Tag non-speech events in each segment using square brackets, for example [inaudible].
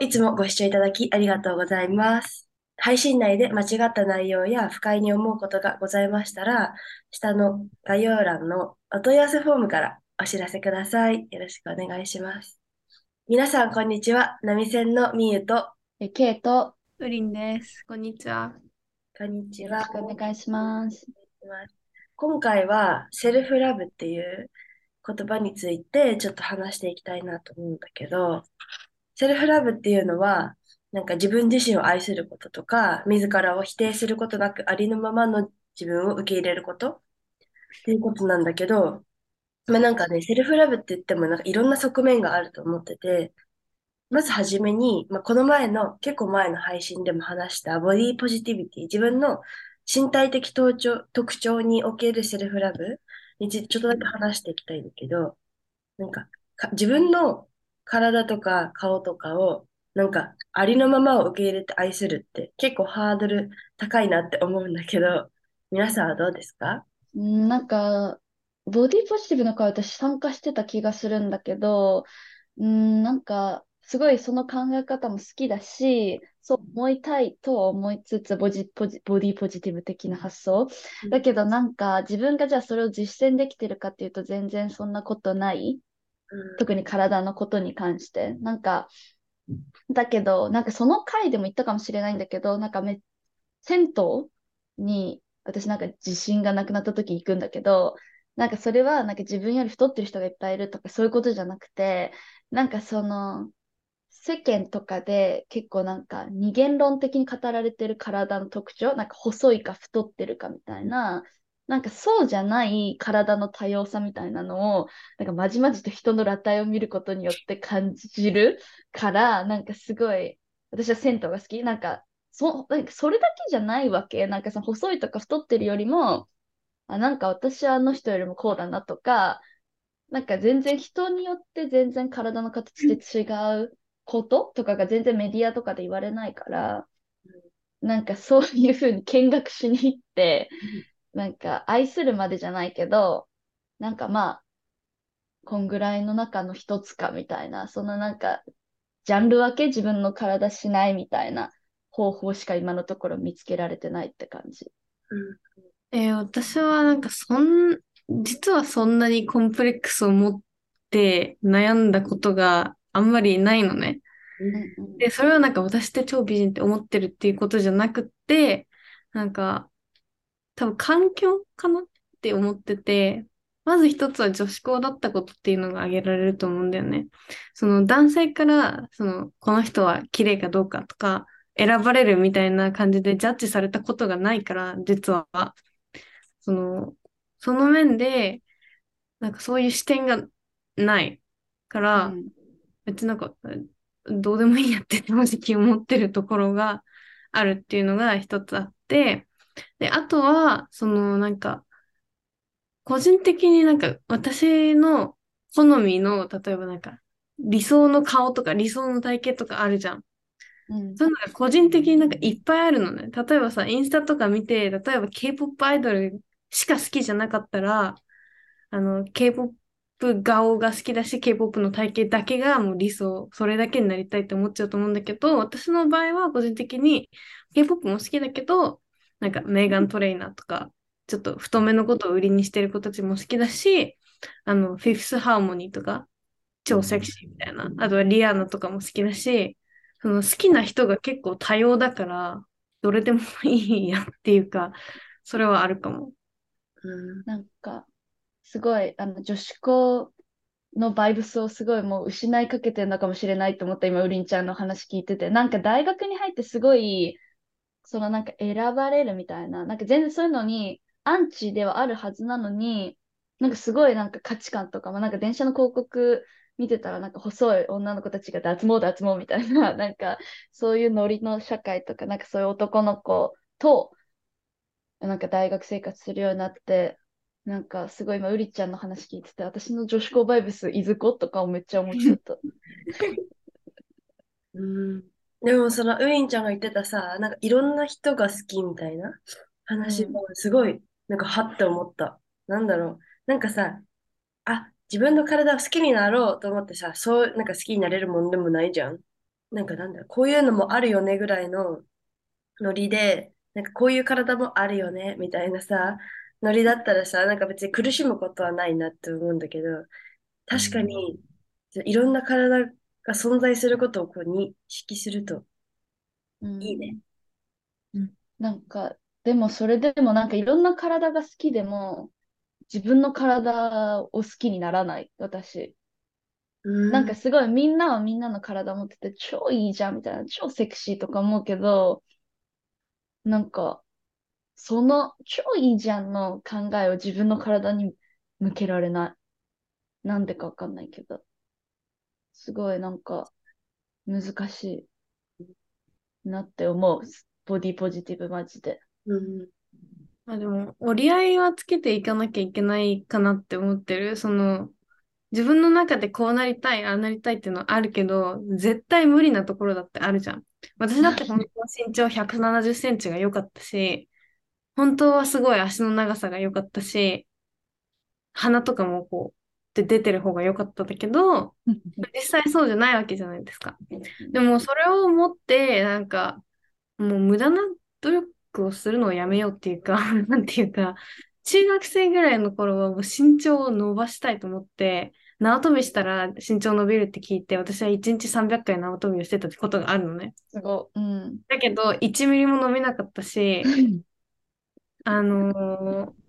いつもご視聴いただきありがとうございます。配信内で間違った内容や不快に思うことがございましたら、下の概要欄のお問い合わせフォームからお知らせください。よろしくお願いします。皆さん、こんにちは。波線のみゆと、え、ケイと、ウリンです。こんにちは。こんにちは。よろしくお願いします。今回は、セルフラブっていう言葉についてちょっと話していきたいなと思うんだけど、セルフラブっていうのは、なんか自分自身を愛することとか、自らを否定することなくありのままの自分を受け入れることっていうことなんだけど、まあなんかね、セルフラブって言ってもなんかいろんな側面があると思ってて、まずはじめに、まあ、この前の、結構前の配信でも話したボディポジティビティ、自分の身体的特徴特徴におけるセルフラブにちょっとだけ話していきたいんだけど、なんかか自分の体とか顔とかを、なんか、ありのままを受け入れて愛するって結構ハードル高いなって思うんだけど、皆さんはどうですか？なんか、ボディポジティブの会私参加してた気がするんだけど、うん、なんか、すごいその考え方も好きだし、そう思いたいとは思いつつボジポジ、ボディポジティブ的な発想。だけどなんか自分がじゃあそれを実践できてるかっていうと全然そんなことない特に体のことに関して。なんか、だけど、なんかその回でも言ったかもしれないんだけど、なんかめ、銭湯に私なんか自信がなくなった時行くんだけど、なんかそれはなんか自分より太ってる人がいっぱいいるとかそういうことじゃなくて、なんかその、世間とかで結構なんか二元論的に語られてる体の特徴、なんか細いか太ってるかみたいな、なんかそうじゃない体の多様さみたいなのを、なんかまじまじと人の裸体を見ることによって感じるから、なんかすごい、私は銭湯が好き。なんか、そなんかそれだけじゃないわけ。なんかその細いとか太ってるよりも、あ、なんか私はあの人よりもこうだなとか、なんか全然人によって全然体の形で違うこととかが全然メディアとかで言われないから、なんかそういうふうに見学しに行って、なんか愛するまでじゃないけど、なんかまあ、こんぐらいの中の一つかみたいな、そのなんか、ジャンル分け自分の体しないみたいな方法しか今のところ見つけられてないって感じ。えー、私はなんかそん、実はそんなにコンプレックスを持って悩んだことがあんまりないのね。で、それはなんか私って超美人って思ってるっていうことじゃなくて、なんか多分環境かなって思ってて、まず一つは女子校だったことっていうのが挙げられると思うんだよね。その男性から、その、この人は綺麗かどうかとか、選ばれるみたいな感じでジャッジされたことがないから、実は。その、その面で、なんかそういう視点がないから、うん、別になんか、どうでもいいやって正直思ってるところがあるっていうのが一つあって、で、あとは、そのなんか、個人的になんか私の好みの、例えばなんか、理想の顔とか理想の体型とかあるじゃん。うん、そういうのが個人的になんかいっぱいあるのね。例えばさ、インスタとか見て、例えば K-POP アイドルしか好きじゃなかったら、あの、K-POP 顔が好きだし、K-POP の体型だけがもう理想、それだけになりたいって思っちゃうと思うんだけど、私の場合は個人的に K-POP も好きだけど、なんかメーガン・トレイナーとか、ちょっと太めのことを売りにしてる子たちも好きだし、あの、フィフス・ハーモニーとか、超セクシーみたいな。あとはリアーナとかも好きだし、その好きな人が結構多様だから、どれでもいいやっていうか、それはあるかも。うん、なんか、すごい、あの、女子校のバイブスをすごいもう失いかけてるのかもしれないと思った今、ウリンちゃんの話聞いてて、なんか大学に入ってすごい、そのなんか選ばれるみたいな、なんか全然そういうのにアンチではあるはずなのに、なんかすごいなんか価値観とかも、なんか電車の広告見てたらなんか細い女の子たちが脱毛脱毛みたいな、[laughs] なんかそういうノリの社会とか、なんかそういう男の子と、なんか大学生活するようになって、なんかすごい今、ウリちゃんの話聞いてて、私の女子校バイブスいずことかをめっちゃ思っちゃった。[laughs] うんでもそのウィンちゃんが言ってたさ、なんかいろんな人が好きみたいな話もすごい、なんかはって思った。なんだろう。なんかさ、あ、自分の体を好きになろうと思ってさ、そう、なんか好きになれるもんでもないじゃん。なんかなんだろう、こういうのもあるよねぐらいのノリで、なんかこういう体もあるよねみたいなさ、ノリだったらさ、なんか別に苦しむことはないなって思うんだけど、確かに、いろんな体が存在することをこう認識するとうんいいね。なんか、でもそれでもなんかいろんな体が好きでも、自分の体を好きにならない、私。うんなんかすごいみんなはみんなの体持ってて超いいじゃんみたいな、超セクシーとか思うけど、なんか、その超いいじゃんの考えを自分の体に向けられない。なんでかわかんないけど。すごいなんか難しいなって思う。ボディポジティブマジで。うんまあでも、折り合いはつけていかなきゃいけないかなって思ってる。その、自分の中でこうなりたい、ああなりたいっていうのはあるけど、絶対無理なところだってあるじゃん。私だって本当は身長170センチが良かったし、本当はすごい足の長さが良かったし、鼻とかもこうう、で出てる方が良かったんだけど、実際そうじゃないわけじゃないですか。でもそれを持って、なんか、もう無駄な努力をするのをやめようっていうか、[laughs] なんていうか、中学生ぐらいの頃はもう身長を伸ばしたいと思って、縄跳びしたら身長伸びるって聞いて、私は1日300回縄跳びをしてたことがあるのね。すごい。うん。だけど、1ミリも伸びなかったし、あのー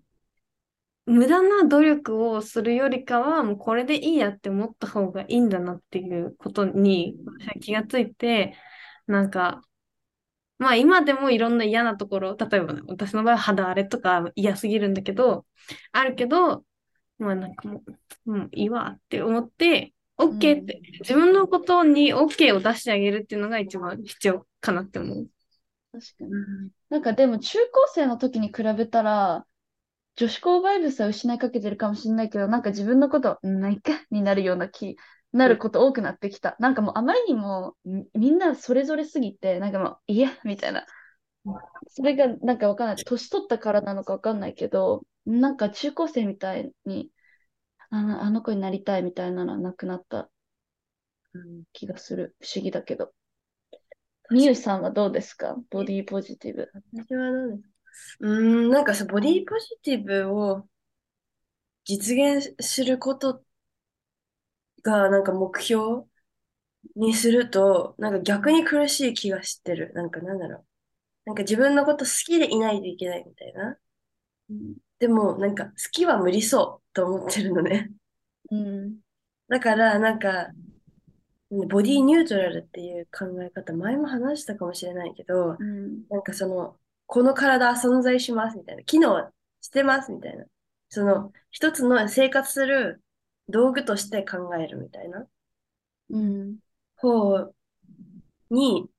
無駄な努力をするよりかは、もうこれでいいやって思った方がいいんだなっていうことに気がついて、なんか、まあ今でもいろんな嫌なところ、例えばね、私の場合は肌荒れとか嫌すぎるんだけど、あるけど、まあなんかもう、もういいわって思って、OK って、自分のことに OK を出してあげるっていうのが一番必要かなって思う。確かに。なんかでも中高生の時に比べたら、女子校バイブスは失いかけてるかもしれないけど、なんか自分のこと、うんないかになるような気、なること多くなってきた。なんかもうあまりにもみみんなそれぞれすぎて、なんかもう、いや、みたいな。それがなんかわかんない。年取ったからなのかわかんないけど、なんか中高生みたいに、あのあの子になりたいみたいなのはなくなったうん気がする。不思議だけど。みゆさんはどうですか？ボディポジティブ。私はどうですか？うーん、なんかさ、ボディポジティブを実現することがなんか目標にすると、なんか逆に苦しい気がしてる。なんかなんだろう。なんか自分のこと好きでいないといけないみたいな。でも、なんか好きは無理そうと思ってるのね。うん。だから、なんか、ボディニュートラルっていう考え方、前も話したかもしれないけど、うん。なんかその、この体は存在しますみたいな、機能してますみたいな、その、一つの生活する道具として考えるみたいなうん。方に、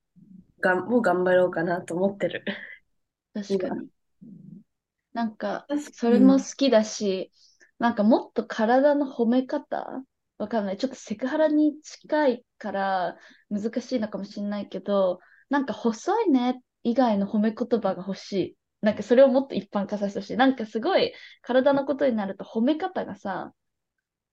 がん、もう頑張ろうかなと思ってる。確かに。なんか、それも好きだし、なんかもっと体の褒め方？わかんない。ちょっとセクハラに近いから難しいのかもしれないけど、なんか細いね以外の褒め言葉が欲しい。なんかそれをもっと一般化させてほしい。なんかすごい体のことになると褒め方がさ、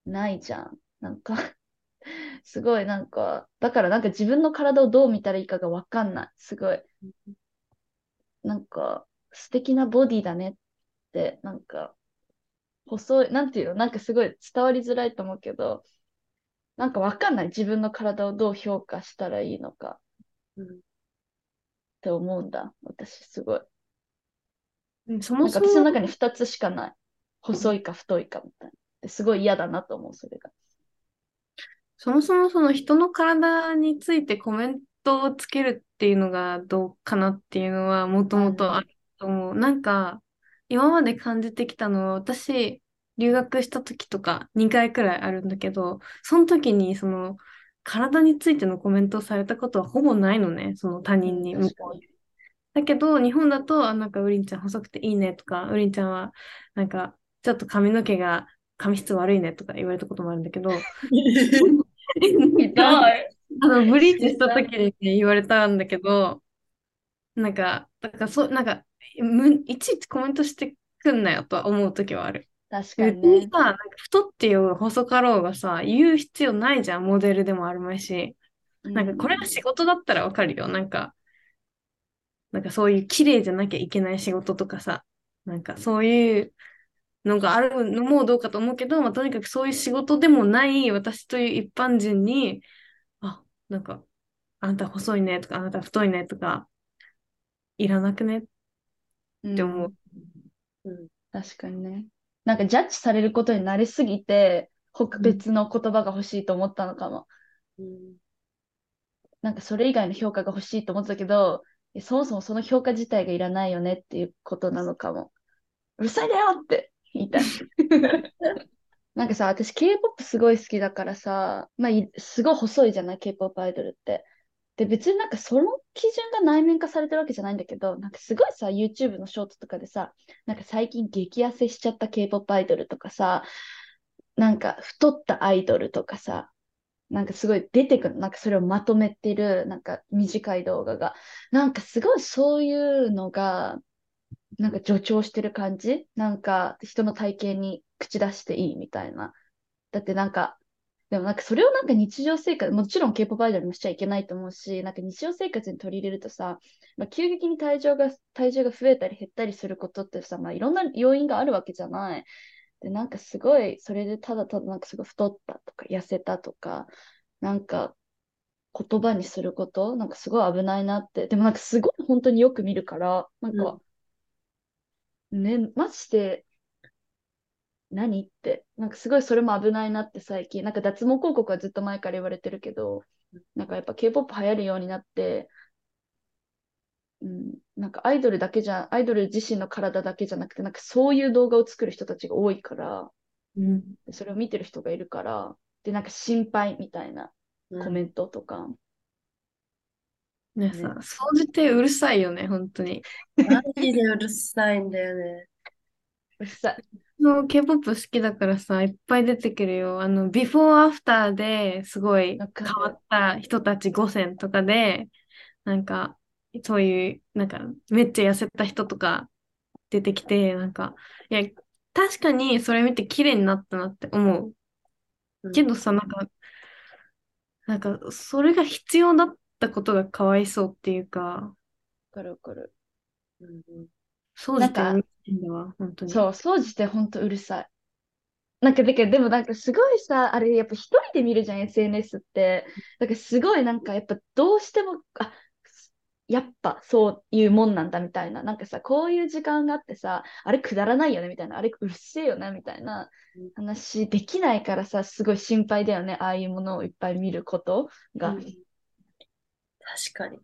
ないじゃん。なんか [laughs] すごいなんか、だからなんか自分の体をどう見たらいいかがわかんない。すごい。なんか素敵なボディだねって、なんか細い、なんていうの、なんかすごい伝わりづらいと思うけど、なんかわかんない。自分の体をどう評価したらいいのかうんって思うんだ。私すごい。うんそなんかもそも、私の中に2つしかない。細いか太いかみたいな。ですごい嫌だなと思う、それが。そもそもその人の体についてコメントをつけるっていうのがどうかなっていうのはもともとあると思う。なんか、今まで感じてきたのは、私、留学した時とか2回くらいあるんだけど、その時にその、体についてのコメントをされたことはほぼないのね、その他人にうん確かにだけど、日本だと、あ、なんか、ウリンちゃん細くていいねとか、ウリンちゃんは、なんか、ちょっと髪の毛が、髪質悪いねとか言われたこともあるんだけど。[laughs] あの、ブリーチした時にね、言われたんだけど、なんか、だからそう、なんか、む、いちいちコメントしてくんなよとは思う時はある。確かにね別にさ、。なんか太ってようが細かろうがさ、言う必要ないじゃん、モデルでもあるまいし。なんかこれが仕事だったらわかるよ。なんか、なんかそういう綺麗じゃなきゃいけない仕事とかさ、なんかそういうのがあるのもどうかと思うけど、まあ、とにかくそういう仕事でもない私という一般人に、あ、なんか、あんた細いねとか、あなた太いねとか、いらなくねって思う。うん。確かにね。なんかジャッジされることに慣れすぎて、他別の言葉が欲しいと思ったのかも。うん。なんかそれ以外の評価が欲しいと思ってたけど、えそもそもその評価自体がいらないよねっていうことなのかも。うるさいだよって言いたい。[laughs] なんかさ、私 K-POP すごい好きだからさ、まあ、いすごい細いじゃない？K-POP アイドルって。で、別になんかその基準が内面化されてるわけじゃないんだけど、なんかすごいさ、YouTube のショートとかでさ、なんか最近激痩せしちゃった K-POP アイドルとかさ、なんか太ったアイドルとかさ、なんかすごい出てくる、なんかそれをまとめてる、なんか短い動画が。なんかすごいそういうのが、なんか助長してる感じなんか人の体型に口出していいみたいな。だってなんか、でもなんかそれをなんか日常生活、もちろん K-POP アイドルもしちゃいけないと思うし、なんか日常生活に取り入れるとさ、まあ、急激に体重が、体重が増えたり減ったりすることってさ、まあいろんな要因があるわけじゃない。で、なんかすごい、それでただただなんかすごい太ったとか痩せたとか、なんか言葉にすること、なんかすごい危ないなって。でもなんかすごい本当によく見るから、なんか、ね、マジで、何って、なんかすごいそれも危ないなって最近、なんか脱毛広告はずっと前から言われてるけど、なんかやっぱ K-POP 流行るようになって、うん、なんかアイドルだけじゃ、アイドル自身の体だけじゃなくて、なんかそういう動画を作る人たちが多いから、うん。でそれを見てる人がいるから、で、なんか心配みたいなうんコメントとか、ねさ、総じてうるさいよね、本当に。[laughs] マジでうるさいんだよね。うるさい。の K-POP 好きだからさ、いっぱい出てくるよ。あの、ビフォーアフターですごい変わった人たち5選とかで、なんか、そういう、なんか、めっちゃ痩せた人とか出てきて、なんか、いや、確かにそれ見て綺麗になったなって思う。うんけどさ、なんか、なんか、それが必要だったことがかわいそうっていうか、わかるわかる。うんうんそうじてなんかうるさいんだわ、本当に。そう、掃除ってほんとうるさい。なんか、だけど、でもなんかすごいさ、あれやっぱ一人で見るじゃん、SNS って。だからすごいなんかやっぱどうしても、あ、やっぱそういうもんなんだみたいな。なんかさ、こういう時間があってさ、あれくだらないよねみたいな、あれうるせえよねみたいなうん話できないからさ、すごい心配だよね、ああいうものをいっぱい見ることが。うん確かに。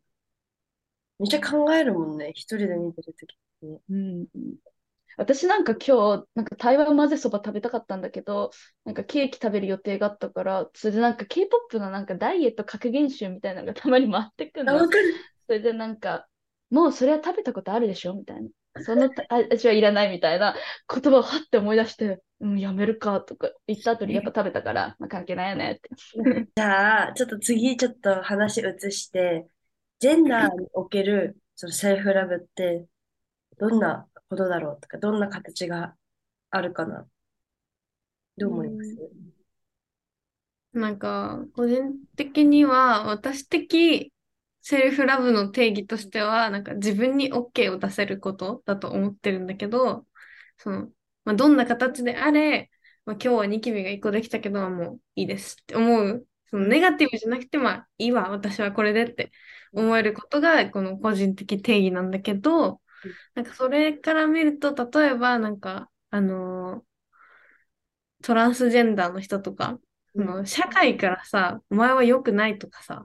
めっちゃ考えるもんね、一人で見てるときに。うん私なんか今日、なんか台湾混ぜそば食べたかったんだけど、なんかケーキ食べる予定があったから、それでなんか K-POP のなんかダイエット格言集みたいなのがたまに回ってくるあ、のわ。かる。それでなんか、もうそれは食べたことあるでしょ？みたいな。そのた味はいらないみたいな言葉をはって思い出して、うん、やめるかとか言った後にやっぱ食べたから、まあ、関係ないよねって。[laughs] じゃあ、ちょっと次、ちょっと話移して、ジェンダーにおけるそのセルフラブって、どんなことだろうとか、どんな形があるかな。どう思います？なんか、個人的には、私的セルフラブの定義としては、なんか自分に OK を出せることだと思ってるんだけど、その、まあ、どんな形であれ、まあ、今日はニキビが1個できたけど、もういいですって思う。そのネガティブじゃなくて、まあ、いいわ、私はこれでって思えることが、この個人的定義なんだけど、なんかそれから見ると、例えば、なんか、あのートランスジェンダーの人とか、その社会からさ、お前は良くないとかさ、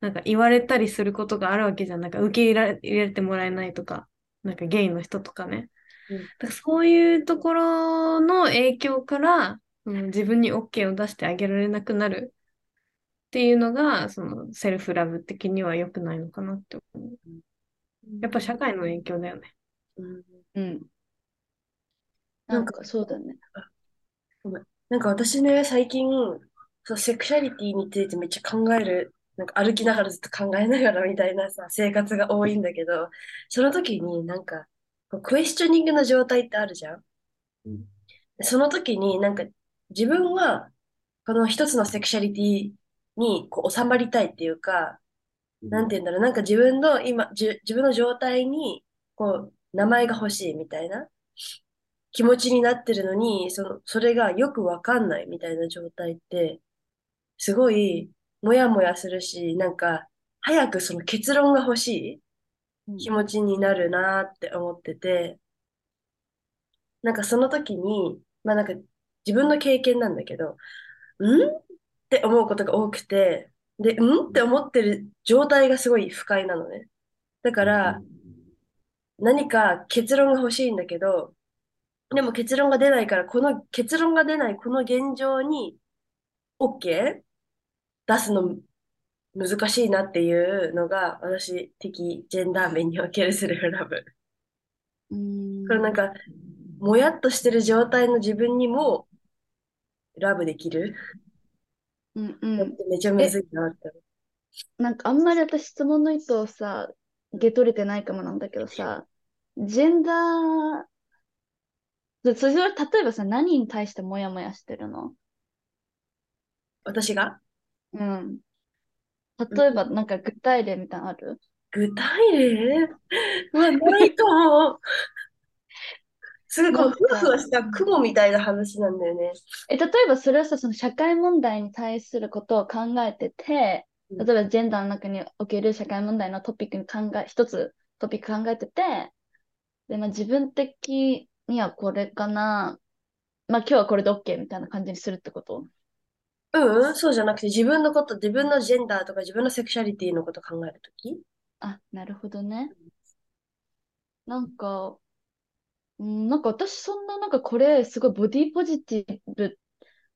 なんか言われたりすることがあるわけじゃん。なんか受け入れ入れてもらえないとか、なんかゲイの人とかね。うんだからそういうところの影響から、うん、自分に OK を出してあげられなくなるっていうのが、そのセルフラブ的には良くないのかなって思う。やっぱ社会の影響だよね。うんうん。なんんかそうだね。なんか私ね、最近、そう、セクシャリティについてめっちゃ考える、なんか歩きながらずっと考えながらみたいなさ、生活が多いんだけど、その時になんか、クエスチョニングの状態ってあるじゃん？うんでその時になんか自分はこの一つのセクシャリティにこう収まりたいっていうか、なんて言うんだろう、なんか自分の今、じゅ自分の状態に、こう、名前が欲しいみたいな気持ちになってるのに、その、それがよくわかんないみたいな状態って、すごい、もやもやするし、なんか、早くその結論が欲しい気持ちになるなって思ってて、なんかその時に、まあなんか自分の経験なんだけど、ん？って思うことが多くて、で、ん？って思ってる状態がすごい不快なのね。だから、何か結論が欲しいんだけど、でも結論が出ないから、この結論が出ないこの現状に OK? 出すの難しいなっていうのが私的ジェンダー面におけるセルフラブ。これなんか、もやっとしてる状態の自分にもラブできる。うんうん。めちゃめちゃなって。なんかあんまり私質問の意図をさ、受け取れてないかもなんだけどさ、ジェンダー、それ例えばさ、何に対してモヤモヤしてるの？私が？うん。例えば、なんか具体例みたいなのある？具体例？[laughs] はないかも。すごいふわふわした雲みたいな話なんだよね。え、例えばそれはさ、その社会問題に対することを考えてて、例えばジェンダーの中における社会問題のトピックに考え、一つトピック考えてて、で、まあ自分的にはこれかな、まあ今日はこれで OK みたいな感じにするってこと？うん、そうじゃなくて自分のこと、自分のジェンダーとか自分のセクシャリティのこと考えるとき？あ、なるほどね。なんか、うん、なんか私そんななんかこれすごいボディポジティブ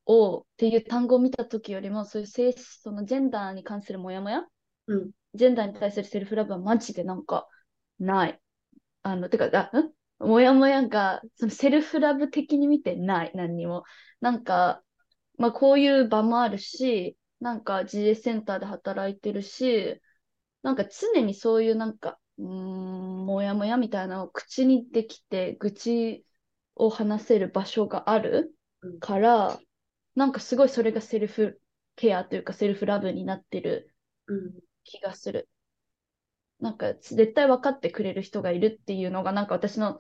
をっていう単語を見た時よりもそういう性そのジェンダーに関するモヤモヤ、うん、ジェンダーに対するセルフラブはマジでなんかない。あの、てか、あ、ん？モヤモヤがそのセルフラブ的に見てない、何にも。なんか、まあこういう場もあるし、なんか GA センターで働いてるし、なんか常にそういうなんかうん、もやもやみたいなのを口にできて、愚痴を話せる場所があるから、うん、なんかすごいそれがセルフケアというかセルフラブになってる気がする。うん、なんか絶対分かってくれる人がいるっていうのがなんか私の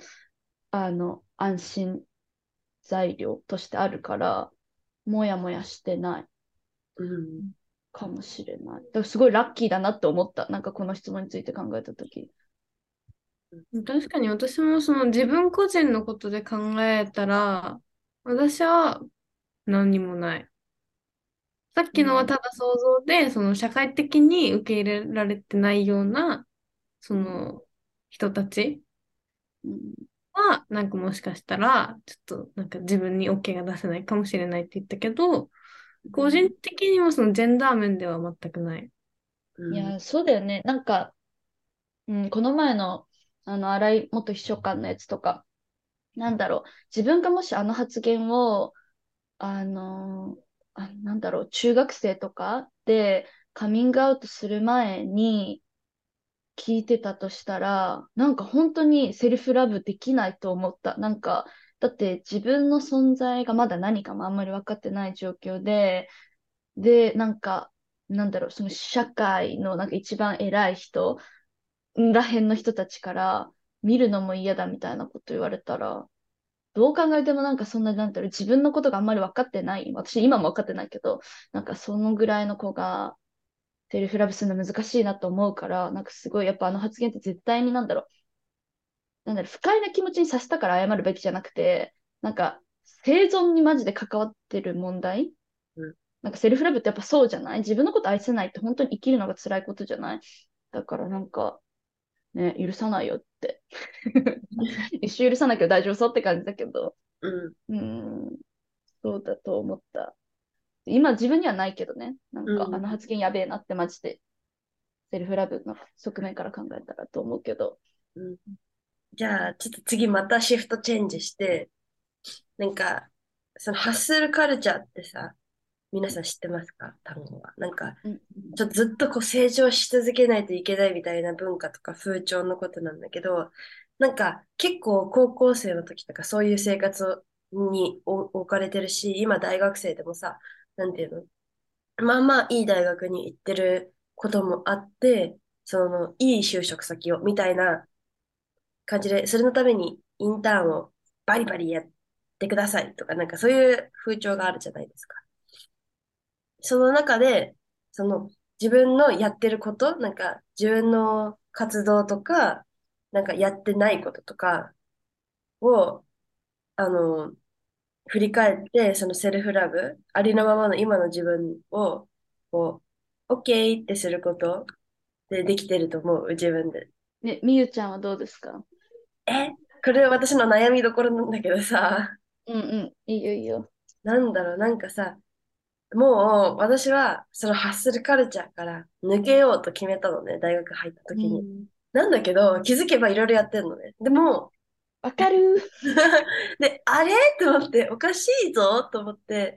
あの安心材料としてあるから、もやもやしてない。うんかもしれない。だすごいラッキーだなって思った。なんかこの質問について考えたとき。確かに私もその自分個人のことで考えたら、私は何にもない。さっきのはただ想像で、うん、その社会的に受け入れられてないような、その人たちは、なんかもしかしたら、ちょっとなんか自分に OK が出せないかもしれないって言ったけど、個人的にもそのジェンダー面では全くない。いや、そうだよね。なんか、うん、この前の、あの、新井元秘書官のやつとか、なんだろう、自分がもしあの発言を、あのあ、なんだろう、中学生とかでカミングアウトする前に聞いてたとしたら、なんか本当にセルフラブできないと思った。なんか、だって自分の存在がまだ何かもあんまり分かってない状況で、で、なんか、なんだろう、その社会のなんか一番偉い人らへんの人たちから見るのも嫌だみたいなこと言われたら、どう考えてもなんかそんな、なんだろう、自分のことがあんまり分かってない。私今も分かってないけど、なんかそのぐらいの子がセルフラブするの難しいなと思うから、なんかすごいやっぱあの発言って絶対になんだろう、なんだろう、不快な気持ちにさせたから謝るべきじゃなくて、なんか、生存にマジで関わってる問題、うん、なんかセルフラブってやっぱそうじゃない？自分のこと愛せないって本当に生きるのが辛いことじゃない？だからなんか、ね、許さないよって。[laughs] 一生許さなきゃ大丈夫そうって感じだけど、うん、うん。そうだと思った。今自分にはないけどね、なんか、あの発言やべえなってマジで、セルフラブの側面から考えたらと思うけど、うんじゃあ、ちょっと次またシフトチェンジして、なんか、そのハッスルカルチャーってさ、皆さん知ってますか？単語は。なんか、ちょっとずっとこう成長し続けないといけないみたいな文化とか風潮のことなんだけど、なんか結構高校生の時とかそういう生活に置かれてるし、今大学生でもさ、なんていうの？まあまあいい大学に行ってることもあって、そのいい就職先をみたいな感じで、それのためにインターンをバリバリやってくださいとか、なんかそういう風潮があるじゃないですか。その中で、その自分のやってること、なんか自分の活動とか、なんかやってないこととかを、あの、振り返って、そのセルフラブ、ありのままの今の自分を、こう、OK ってすることでできてると思う、自分で。ね、みゆちゃんはどうですか？え、これは私の悩みどころなんだけどさ、うんうん。いいよいいよ。なんだろう、なんかさ、もう私はそのハッスルカルチャーから抜けようと決めたのね、大学入った時に。うんなんだけど、気づけばいろいろやってんのね。でも、わかる。[laughs] で、あれ？と思って、おかしいぞと思って、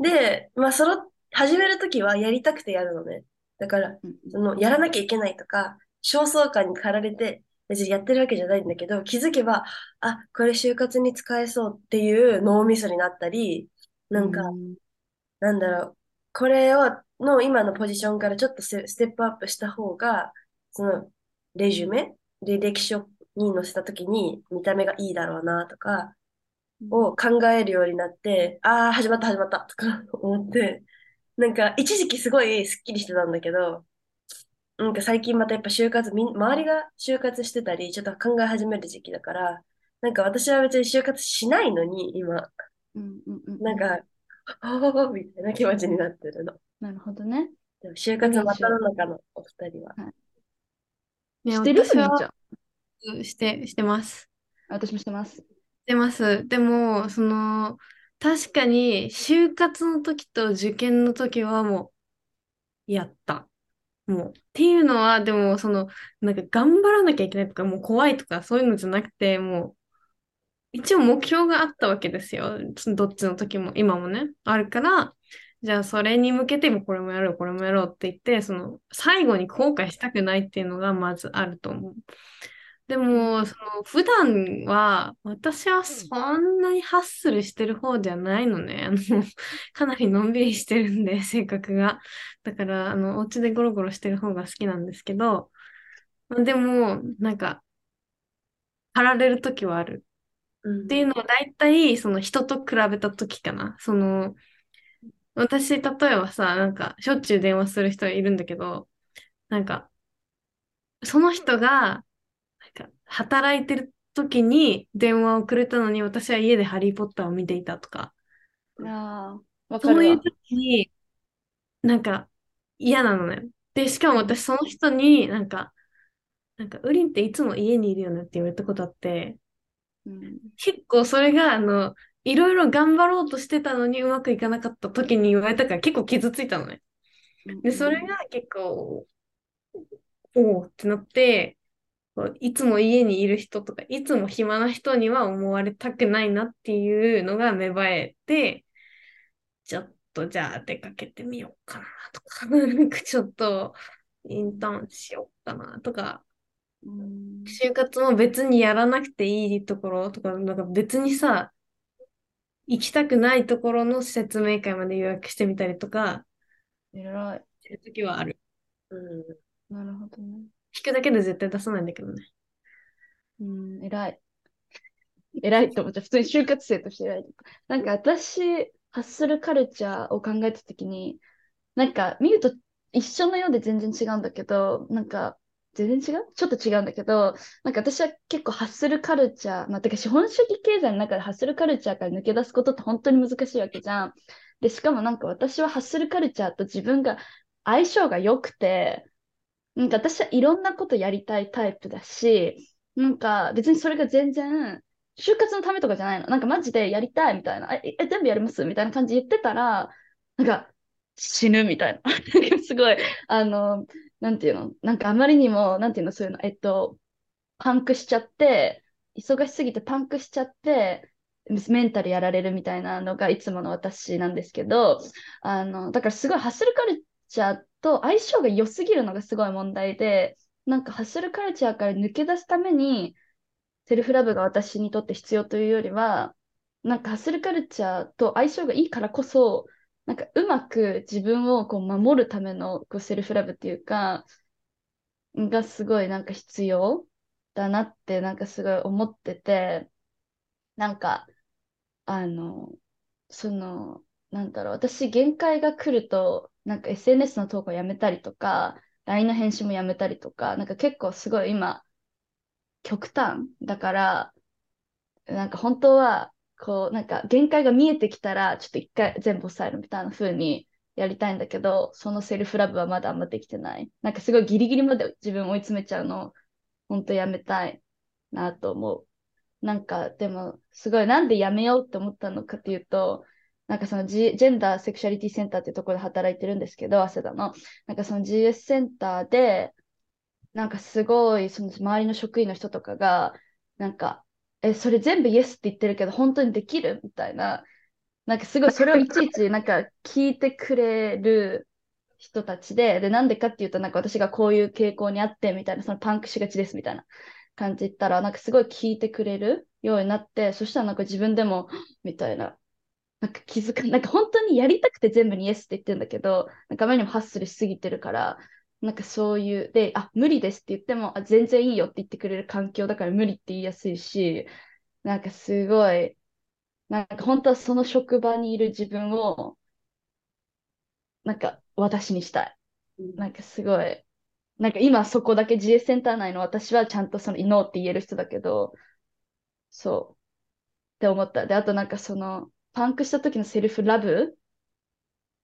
で、まあ、その、始めるときはやりたくてやるのね。だから、うんその、やらなきゃいけないとか、焦燥感に駆られて、別にやってるわけじゃないんだけど、気づけば、あ、これ就活に使えそうっていう脳みそになったり、なんか、うん。なんだろう、これを、の今のポジションからちょっとスステップアップした方が、その、レジュメ、履歴書に載せたときに見た目がいいだろうなとか、を考えるようになって、ああ、始まった始まったとか思って、なんか一時期すごいスッキリしてたんだけど、なんか最近またやっぱ就活、みん、周りが就活してたり、ちょっと考え始める時期だから、なんか私は別に就活しないのに、今、うんうんうんなんか、ああ、みたいな気持ちになってるの。なるほどね。でも就活真っ只中のお二人は。ねしてる？私は。して、してます。私もしてます。してます。でも、その、確かに、就活の時と受験の時はもう、やった。もう。っていうのは、でも、その、なんか頑張らなきゃいけないとか、もう怖いとか、そういうのじゃなくて、もう、一応目標があったわけですよ。どっちの時も、今もね、あるから、じゃあそれに向けてもこれもやろう、これもやろうって言って、その、最後に後悔したくないっていうのがまずあると思う。でも、その、普段は、私はそんなにハッスルしてる方じゃないのね。あの、かなりのんびりしてるんで、性格が。だから、あの、お家でゴロゴロしてる方が好きなんですけど、まあでも、なんか、張られる時はある。うんっていうのは大体その人と比べた時かな。その私例えばさ、なんかしょっちゅう電話する人いるんだけど、なんかその人が働いてる時に電話をくれたのに私は家でハリー・ポッターを見ていたとか、ああ、わかそういう。時になんか嫌なのね。で、しかも私その人になんか、なんかウリンっていつも家にいるよねって言われたことあって、うん結構それが、あの、いろいろ頑張ろうとしてたのにうまくいかなかった時に言われたから結構傷ついたのね。で、それが結構、おおってなって、いつも家にいる人とか、いつも暇な人には思われたくないなっていうのが芽生えて、ちょっとじゃあ出かけてみようかなとか、[laughs] なんかちょっとインターンしようかなとか、うん就活も別にやらなくていいところとか、なんか別にさ、行きたくないところの説明会まで予約してみたりとか、偉い。するときはある。うんなるほどね。聞くだけで絶対出さないんだけどね。うん、偉い。偉いって思っちゃう。普通に就活生として偉い。なんか私、ハッスルカルチャーを考えたときに、なんか見ると一緒のようで全然違うんだけど、なんか全然違う？ちょっと違うんだけど、なんか私は結構ハッスルカルチャー、まあ、てか資本主義経済の中でハッスルカルチャーから抜け出すことって本当に難しいわけじゃん。で、しかもなんか私はハッスルカルチャーと自分が相性が良くて、なんか私はいろんなことやりたいタイプだし、なんか別にそれが全然就活のためとかじゃないの。なんかマジでやりたいみたいな。え、え全部やります？みたいな感じで言ってたら、なんか死ぬみたいな。[laughs] すごい、あの、なんていうの？なんかあまりにも、なんていうの？そういうの、えっと、パンクしちゃって、忙しすぎてパンクしちゃって、メンタルやられるみたいなのがいつもの私なんですけど、あの、だからすごいハッスルカルチャーと相性が良すぎるのがすごい問題で、なんかハッスルカルチャーから抜け出すために、セルフラブが私にとって必要というよりは、なんかハッスルカルチャーと相性がいいからこそ、なんかうまく自分をこう守るためのこうセルフラブっていうか、がすごいなんか必要だなってなんかすごい思ってて、なんか、あの、その、なんだろう、私限界が来ると、なんか SNS の投稿やめたりとか、LINE の返信もやめたりとか、なんか結構すごい今、極端だから、なんか本当は、こう、なんか限界が見えてきたら、ちょっと一回全部抑えるみたいな風にやりたいんだけど、そのセルフラブはまだあんまできてない。なんかすごいギリギリまで自分追い詰めちゃうの、本当やめたいなと思う。なんか、でも、すごい、なんでやめようって思ったのかっていうと、なんかそのジジェンダーセクシャリティセンターっていうところで働いてるんですけど、早稲田の。なんかその GS センターで、なんかすごい、その周りの職員の人とかが、なんか、え、それ全部イエスって言ってるけど、本当にできるみたいな。なんかすごいそれをいちいちなんか聞いてくれる人たちで、で、なんでかっていうと、なんか私がこういう傾向にあって、みたいな、そのパンクしがちですみたいな感じ言ったら、なんかすごい聞いてくれるようになって、そしたらなんか自分でも、みたいな、なんか気づか、なんか本当にやりたくて全部にイエスって言ってるんだけど、なんか前にもハッスルしすぎてるから、なんかそういう、で、あ、無理ですって言っても、あ、全然いいよって言ってくれる環境だから無理って言いやすいし、なんかすごい、なんか本当はその職場にいる自分を、なんか私にしたい。なんかすごい、なんか今そこだけ GS センター内の私はちゃんとそのノーって言える人だけど、そう。って思った。で、あとなんかその、パンクした時のセルフラブ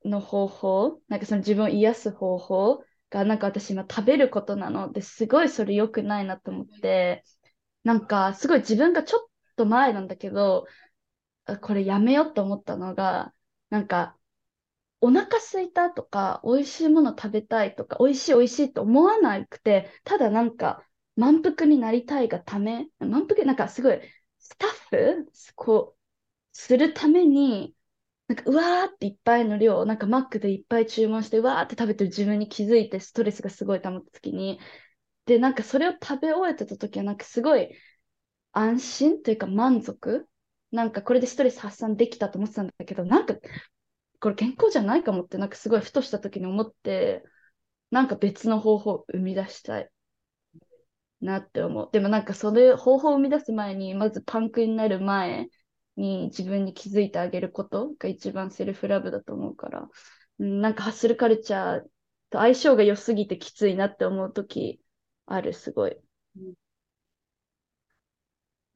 の方法、なんかその自分を癒す方法が、なんか私今食べることなのですごいそれ良くないなと思って、なんかすごい自分がちょっと前なんだけど、これやめようと思ったのが、なんかお腹すいたとか、美味しいもの食べたいとか、美味しい美味しいと思わなくて、ただなんか満腹になりたいがため、満腹、なんかすごいスタッフこう、するために、なんか、うわーっていっぱいの量、なんかマックでいっぱい注文して、うわーって食べてる自分に気づいて、ストレスがすごい溜まった時に、で、なんかそれを食べ終えてた時は、なんかすごい安心というか満足？なんかこれでストレス発散できたと思ってたんだけど、なんかこれ健康じゃないかもって、なんかすごいふとした時に思って、なんか別の方法を生み出したいなって思う。でもなんかそれ方法を生み出す前に、まずパンクになる前に自分に気づいてあげることが一番セルフラブだと思うから、うん、なんかハッスルカルチャーと相性が良すぎてきついなって思う時ある、すごい。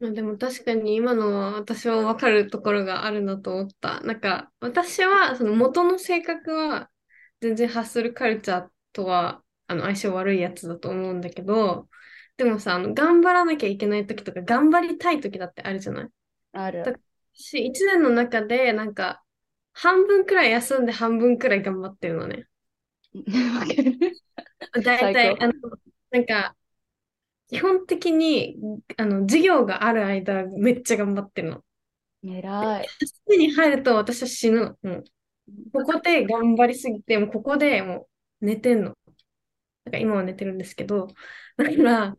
でも確かに今のは私は分かるところがあるなと思った。なんか私はその元の性格は全然ハッスルカルチャーとはあの相性悪いやつだと思うんだけど、でもさ、あの頑張らなきゃいけない時とか頑張りたい時だってあるじゃない？ある。私、一年の中でなんか半分くらい休んで半分くらい頑張ってるのね。[laughs] わかる。大体、あの、なんか、基本的に、あの、授業がある間、めっちゃ頑張ってるの。偉い。休に入ると私は死ぬの。もうここで頑張りすぎて、もうここでもう寝てんの。なんか今は寝てるんですけど、だから、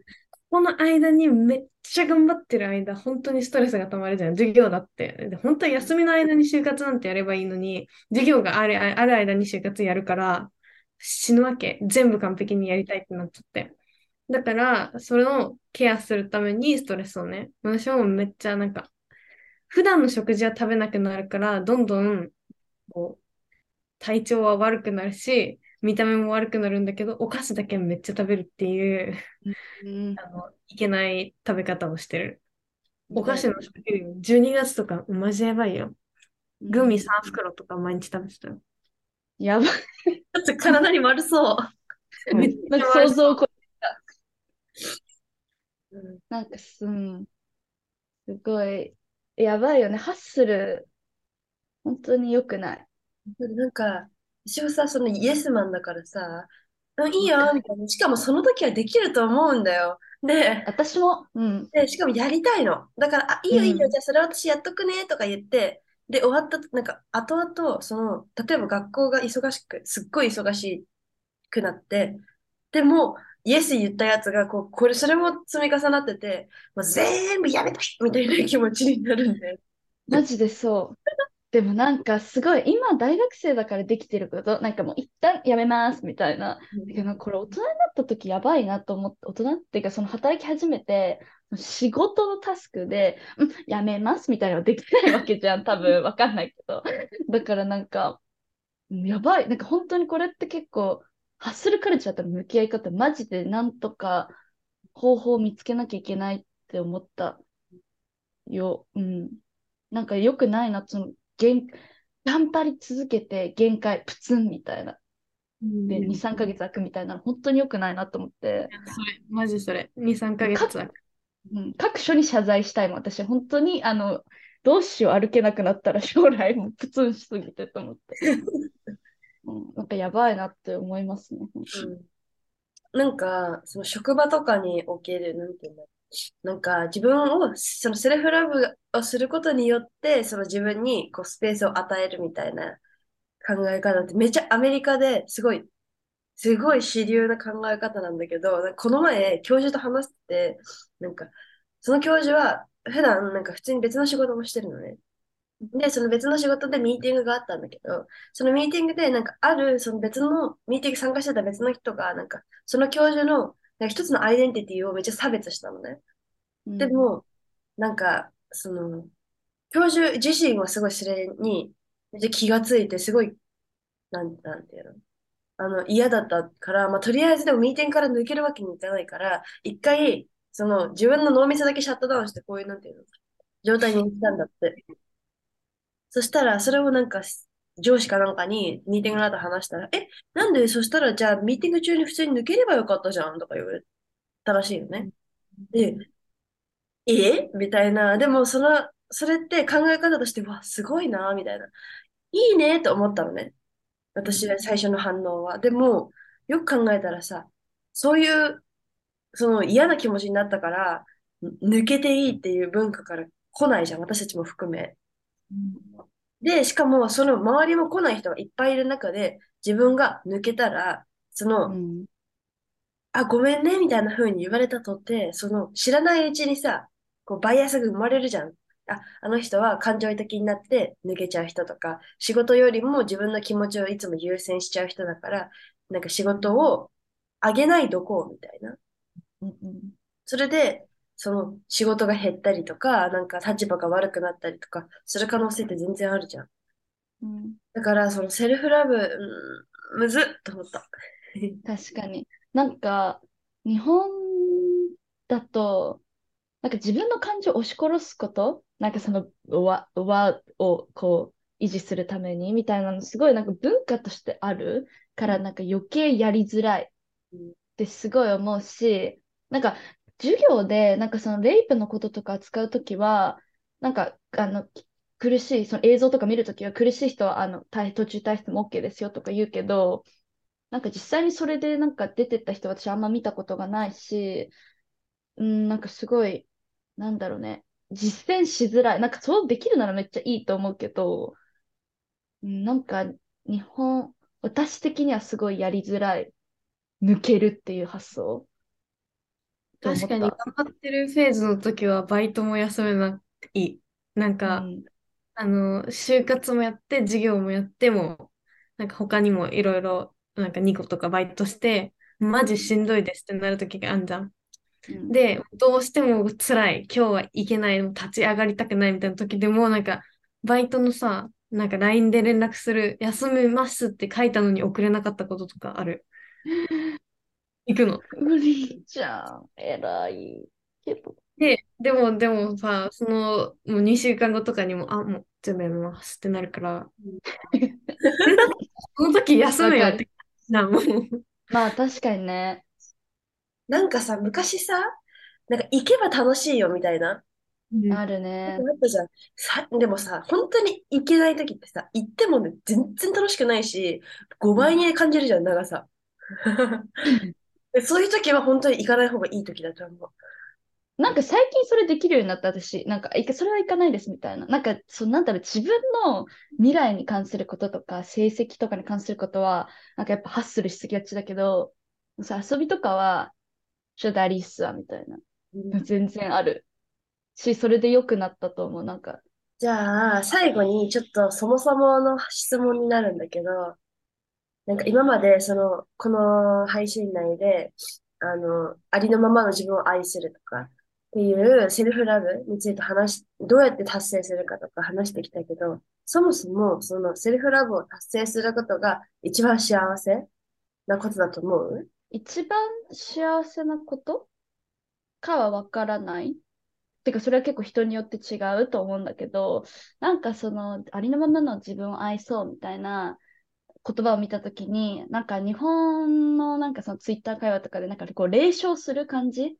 この間にめっちゃ頑張ってる間、本当にストレスが溜まるじゃん。授業だって。で本当は休みの間に就活なんてやればいいのに、授業があるある間に就活やるから、死ぬわけ。全部完璧にやりたいってなっちゃって。だから、それをケアするためにストレスをね、私もめっちゃなんか、普段の食事は食べなくなるから、どんどん、こう、体調は悪くなるし、見た目も悪くなるんだけど、お菓子だけめっちゃ食べるっていううん、あの、いけない食べ方をしてる。お菓子の食料、12月とかマジやばいよ。グミ3袋とか毎日食べてたよ。やばい。ちょっと体に悪そう。めっちゃ想像を超うんなんかす、うん、すごい、やばいよね。ハッスル、本当に良くない。なんか、私はさ、そのイエスマンだからさ、うんいいよ、みたいな。しかもその時はできると思うんだよ。で、私も、うん。で、しかもやりたいの。だから、あ、いいよいいよ、じゃあそれ私やっとくね、とか言って、で、終わった、なんか、後々、その、例えば学校が忙しく、すっごい忙しくなって、でも、イエス言ったやつが、こう、これ、それも積み重なってて、もう全部やめたいみたいな気持ちになるんだよ。マジでそう。でもなんかすごい、今大学生だからできてること、なんかもう一旦やめますみたいな。だけどこれ大人になった時やばいなと思って、大人っていうかその働き始めて、仕事のタスクで、うん、やめますみたいなのできないわけじゃん、[laughs] 多分わかんないけど。だからなんか、やばい、なんか本当にこれって結構、ハッスルカルチャーとの向き合い方、マジでなんとか方法を見つけなきゃいけないって思ったよ。うん。なんか良くないな、その、限頑張り続けて限界、プツンみたいな。で、2、3ヶ月空くみたいなの、本当に良くないなと思って。それ、マジそれ。2、3ヶ月空く。うん、各所に謝罪したいもん。私、本当に、あの、どうしよう、歩けなくなったら将来もプツンしすぎてと思って。[laughs] うん、なんかやばいなって思いますね。うんなんか、その職場とかにおける、なんていうんだろうなんか自分を、そのセルフラブをすることによって、その自分にこうスペースを与えるみたいな考え方ってめっちゃアメリカですごい、すごい主流な考え方なんだけど、この前教授と話してて、なんかその教授は普段なんか普通に別の仕事もしてるのね。で、その別の仕事でミーティングがあったんだけど、そのミーティングで、なんかある、その別のミーティング参加してた別の人が、なんか、その教授の、なんか一つのアイデンティティをめっちゃ差別したのね。うんでも、なんか、その、教授自身はすごいそれに、めっちゃ気がついて、すごい、なん、なんていうの、あの、嫌だったから、まあ、とりあえずでもミーティングから抜けるわけにいかないから、一回、その、自分の脳みそだけシャットダウンして、こういう、なんていうの、状態にしたんだって。そしたら、それをなんか、上司かなんかにミーティングの後話したら、え、なんで？そしたら、じゃあミーティング中に普通に抜ければよかったじゃんとか言われたらしいよね。で、え？みたいな。でも、その、それって考え方として、わ、すごいな、みたいな。いいねと思ったのね。私は最初の反応は。でも、よく考えたらさ、そういう、その嫌な気持ちになったから、抜けていいっていう文化から来ないじゃん、私たちも含め。で、しかも、その周りも来ない人がいっぱいいる中で、自分が抜けたら、その、うんあ、ごめんね、みたいな風に言われたとって、その、知らないうちにさ、こう、バイアスが生まれるじゃん。あ、あの人は感情的になって抜けちゃう人とか、仕事よりも自分の気持ちをいつも優先しちゃう人だから、なんか仕事をあげないどこうみたいな。うんうんそれで、その仕事が減ったりとか、なんか立場が悪くなったりとか、する可能性って全然あるじゃん。うんだから、そのセルフラブ、うん、むずっと思った。[laughs] 確かに。なんか、日本だと、なんか自分の感情を押し殺すこと、なんかその和、和をこう維持するために？みたいなの、すごいなんか文化としてある？から、なんか余計やりづらいうんってすごい思うし、なんか授業で、なんかそのレイプのこととか扱うときは、なんかあの苦しい、その映像とか見るときは苦しい人はあの途中退出も OK ですよとか言うけど、なんか実際にそれでなんか出てった人私あんま見たことがないし、うん、なんかすごい、なんだろうね、実践しづらい。なんかそうできるならめっちゃいいと思うけど、なんか日本、私的にはすごいやりづらい。抜けるっていう発想。確かにた頑張ってるフェーズの時はバイトも休めないい。なんか、うんあの、就活もやって、授業もやっても、なんか他にもいろいろ、なんか2個とかバイトして、マジしんどいですってなる時があるじゃん。うんで、どうしても辛い、今日は行けない、立ち上がりたくないみたいな時でも、なんか、バイトのさ、なんか LINE で連絡する、休みますって書いたのに送れなかったこととかある。[laughs] 行くの。無理じゃん。偉い。けど。で、でも、でもさ、その、もう2週間後とかにも、あ、もう全部やめますってなるから、[laughs] その時休めよってな、もう。まあ確かにね。なんかさ、昔さ、なんか行けば楽しいよみたいな。あるね。あったじゃん。さ、でもさ、本当に行けない時ってさ、行ってもね、全然楽しくないし、5倍に感じるじゃん、長さ。でそういう時は本当に行かない方がいい時だと思う。なんか最近それできるようになった私、なんか、それはいかないですみたいな。なんか、そうなんだろう、自分の未来に関することとか、成績とかに関することは、なんかやっぱハッスルしすぎがちだけど、さ遊びとかは、ちょっとありっすわ、みたいな。うん全然ある。し、それで良くなったと思う。なんか、じゃあ、最後にちょっとそもそもの質問になるんだけど、なんか今までその、この配信内で、あの、ありのままの自分を愛するとかっていうセルフラブについて話し、どうやって達成するかとか話してきたけど、そもそもそのセルフラブを達成することが一番幸せなことだと思う？一番幸せなこと？かはわからない。てか、それは結構人によって違うと思うんだけど、なんかその、ありのままの自分を愛そうみたいな言葉を見たときに、なんか日本のなんかそのツイッター会話とかでなんかこう、霊唱する感じ？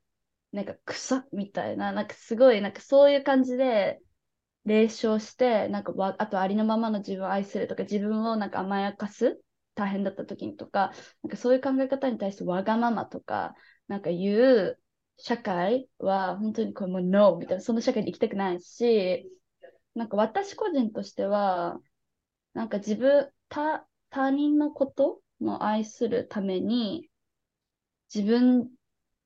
なんか草みたいな、なんかすごい、なんかそういう感じで、霊唱して、なんかわ、あとありのままの自分を愛するとか、自分をなんか甘やかす、大変だった時にとか、なんかそういう考え方に対してわがままとか、なんか言う社会は本当にこれもう NO みたいな、その社会に行きたくないし、なんか私個人としては、なんか自分、他、他人のことも愛するために、自分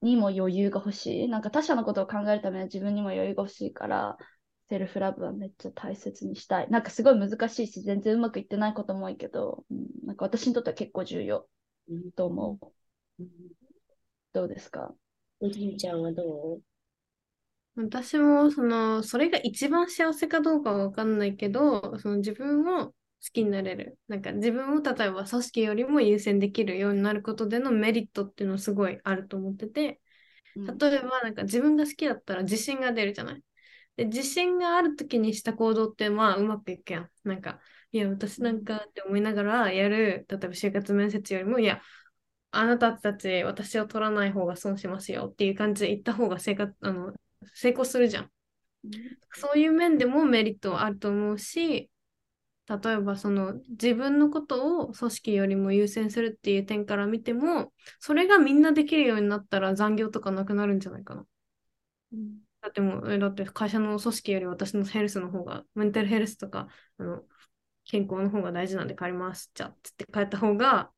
にも余裕が欲しい。なんか他者のことを考えるためには自分にも余裕が欲しいから、セルフラブはめっちゃ大切にしたい。なんかすごい難しいし、全然うまくいってないことも多いけど、うん、なんか私にとっては結構重要と思う。どうですか？おじいちゃんはどう？私も、その、それが一番幸せかどうかはわかんないけど、その自分を好きになれる。なんか自分を例えば組織よりも優先できるようになることでのメリットっていうのすごいあると思ってて、うん例えばなんか自分が好きだったら自信が出るじゃない？で、自信がある時にした行動ってまあうまくいくやん。なんか、いや、私なんかって思いながらやる、例えば就活面接よりも、いや、あなたたち私を取らない方が損しますよっていう感じで言った方が生活、あの、成功するじゃん。そういう面でもメリットはあると思うし、例えばその自分のことを組織よりも優先するっていう点から見ても、それがみんなできるようになったら残業とかなくなるんじゃないかな。うんだってもう、だって会社の組織より私のヘルスの方が、メンタルヘルスとか、あの、健康の方が大事なんで帰ります。じゃあ、つって帰った方が、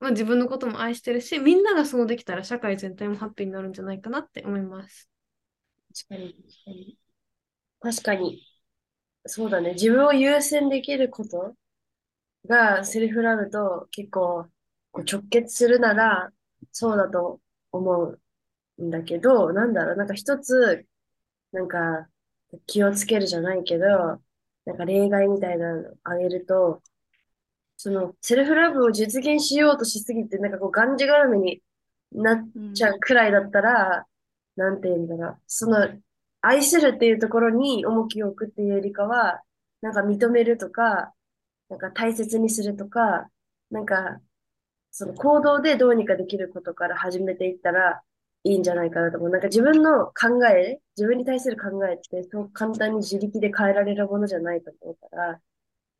まあ、自分のことも愛してるし、みんながそうできたら社会全体もハッピーになるんじゃないかなって思います。確かに、確かに。そうだね。自分を優先できることがセルフラブと結構こう直結するならそうだと思うんだけど、なんだろう、なんか一つ、なんか気をつけるじゃないけど、なんか例外みたいなのあげると、そのセルフラブを実現しようとしすぎて、なんかこうがんじがらめになっちゃうくらいだったら、なんて言うんだろう。その、愛するっていうところに重きを置くっていうよりかは、なんか認めるとか、なんか大切にするとか、なんか、その行動でどうにかできることから始めていったらいいんじゃないかなと思う。なんか自分の考え、自分に対する考えってそう簡単に自力で変えられるものじゃないと思うから、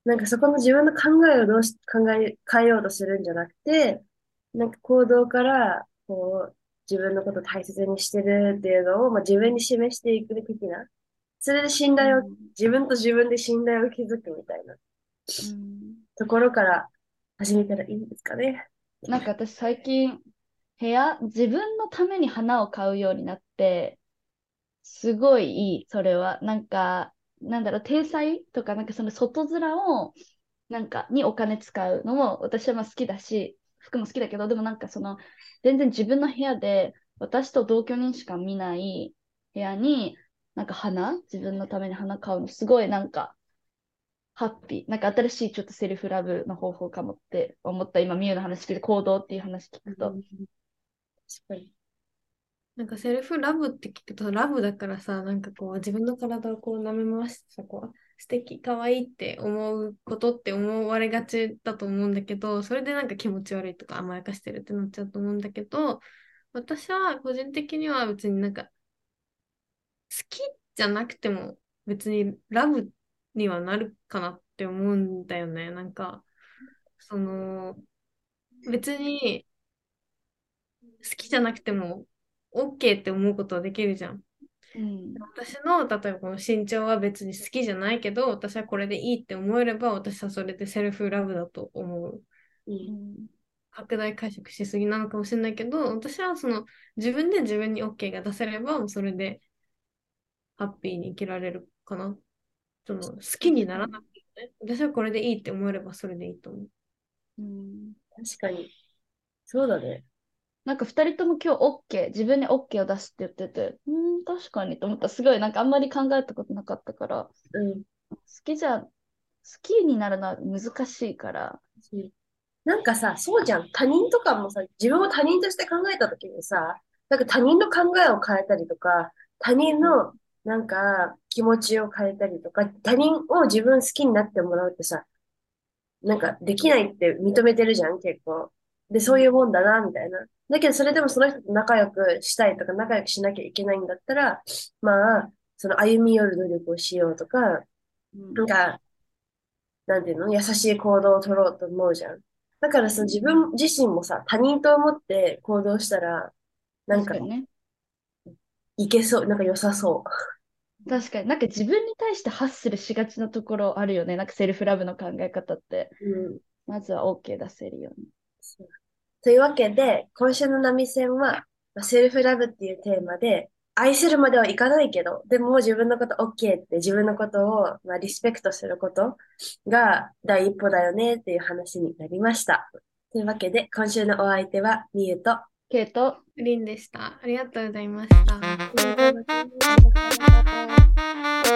なんかそこの自分の考えをどうし、考え、変えようとするんじゃなくて、なんか行動から、こう、自分のことを大切にしてるっていうのを、まあ、自分に示していく的な。それで信頼を、自分と自分で信頼を築くみたいなうんところから始めたらいいんですかね。なんか私最近部屋、自分のために花を買うようになって、すごいいい、それは。なんか、なんだろう、体裁とか、なんかその外面を、なんか、にお金使うのも私はまあ好きだし、服も好きだけど、でもなんかその、全然自分の部屋で、私と同居人しか見ない部屋に、なんか花、自分のために花買うの、すごいなんか、ハッピー。なんか新しいちょっとセルフラブの方法かもって思った。今、ミュウの話聞いて、行動っていう話聞くと。確かに。なんかセルフラブって聞くと、ラブだからさ、なんかこう自分の体をこう舐め回してさ、こう素敵、可愛いって思うことって思われがちだと思うんだけど、それでなんか気持ち悪いとか甘やかしてるってなっちゃうと思うんだけど、私は個人的には別になんか好きじゃなくても別にラブにはなるかなって思うんだよね。なんか、その、別に好きじゃなくても OK って思うことはできるじゃん。うん。私の例えばこの身長は別に好きじゃないけど私はこれでいいって思えれば私はそれでセルフラブだと思う。う。うんん拡大解釈しすぎなのかもしれないけど私はその自分で自分に OK が出せればそれでハッピーに生きられるかな。その好きにならなくてね。私はこれでいいって思えればそれでいいと思う。うん確かに。そうだね。なんか二人とも今日 OK、自分に OK を出すって言ってて、うん、確かにと思った。すごい、なんかあんまり考えたことなかったから、好うん。きじゃ、好きになるのは難しいから、なんかさ、そうじゃん。他人とかもさ、自分を他人として考えたときにさ、なんか他人の考えを変えたりとか、他人のなんか気持ちを変えたりとか、他人を自分好きになってもらうってさ、なんかできないって認めてるじゃん、結構。で、そういうもんだな、みたいな。だけどそれでもその人と仲良くしたいとか仲良くしなきゃいけないんだったら、まあ、その歩み寄る努力をしようとか、なんか、なんていうの？優しい行動を取ろうと思うじゃん。だからその自分自身もさ、他人と思って行動したら、なんか確かにね。いけそう、なんか良さそ確かになんか自分に対してハッスルしがちなところあるよね。なんかセルフラブの考え方って。う。うん。まずは OK 出せるように。そうというわけで、今週の波線は、まあセルフラブっていうテーマで、愛するまではいかないけど、でも自分のこと OK って自分のことを、まあ、リスペクトすることが第一歩だよねっていう話になりました。というわけで、今週のお相手はみゆと、ケイト、リンでした。ありがとうございました。ありがとうございました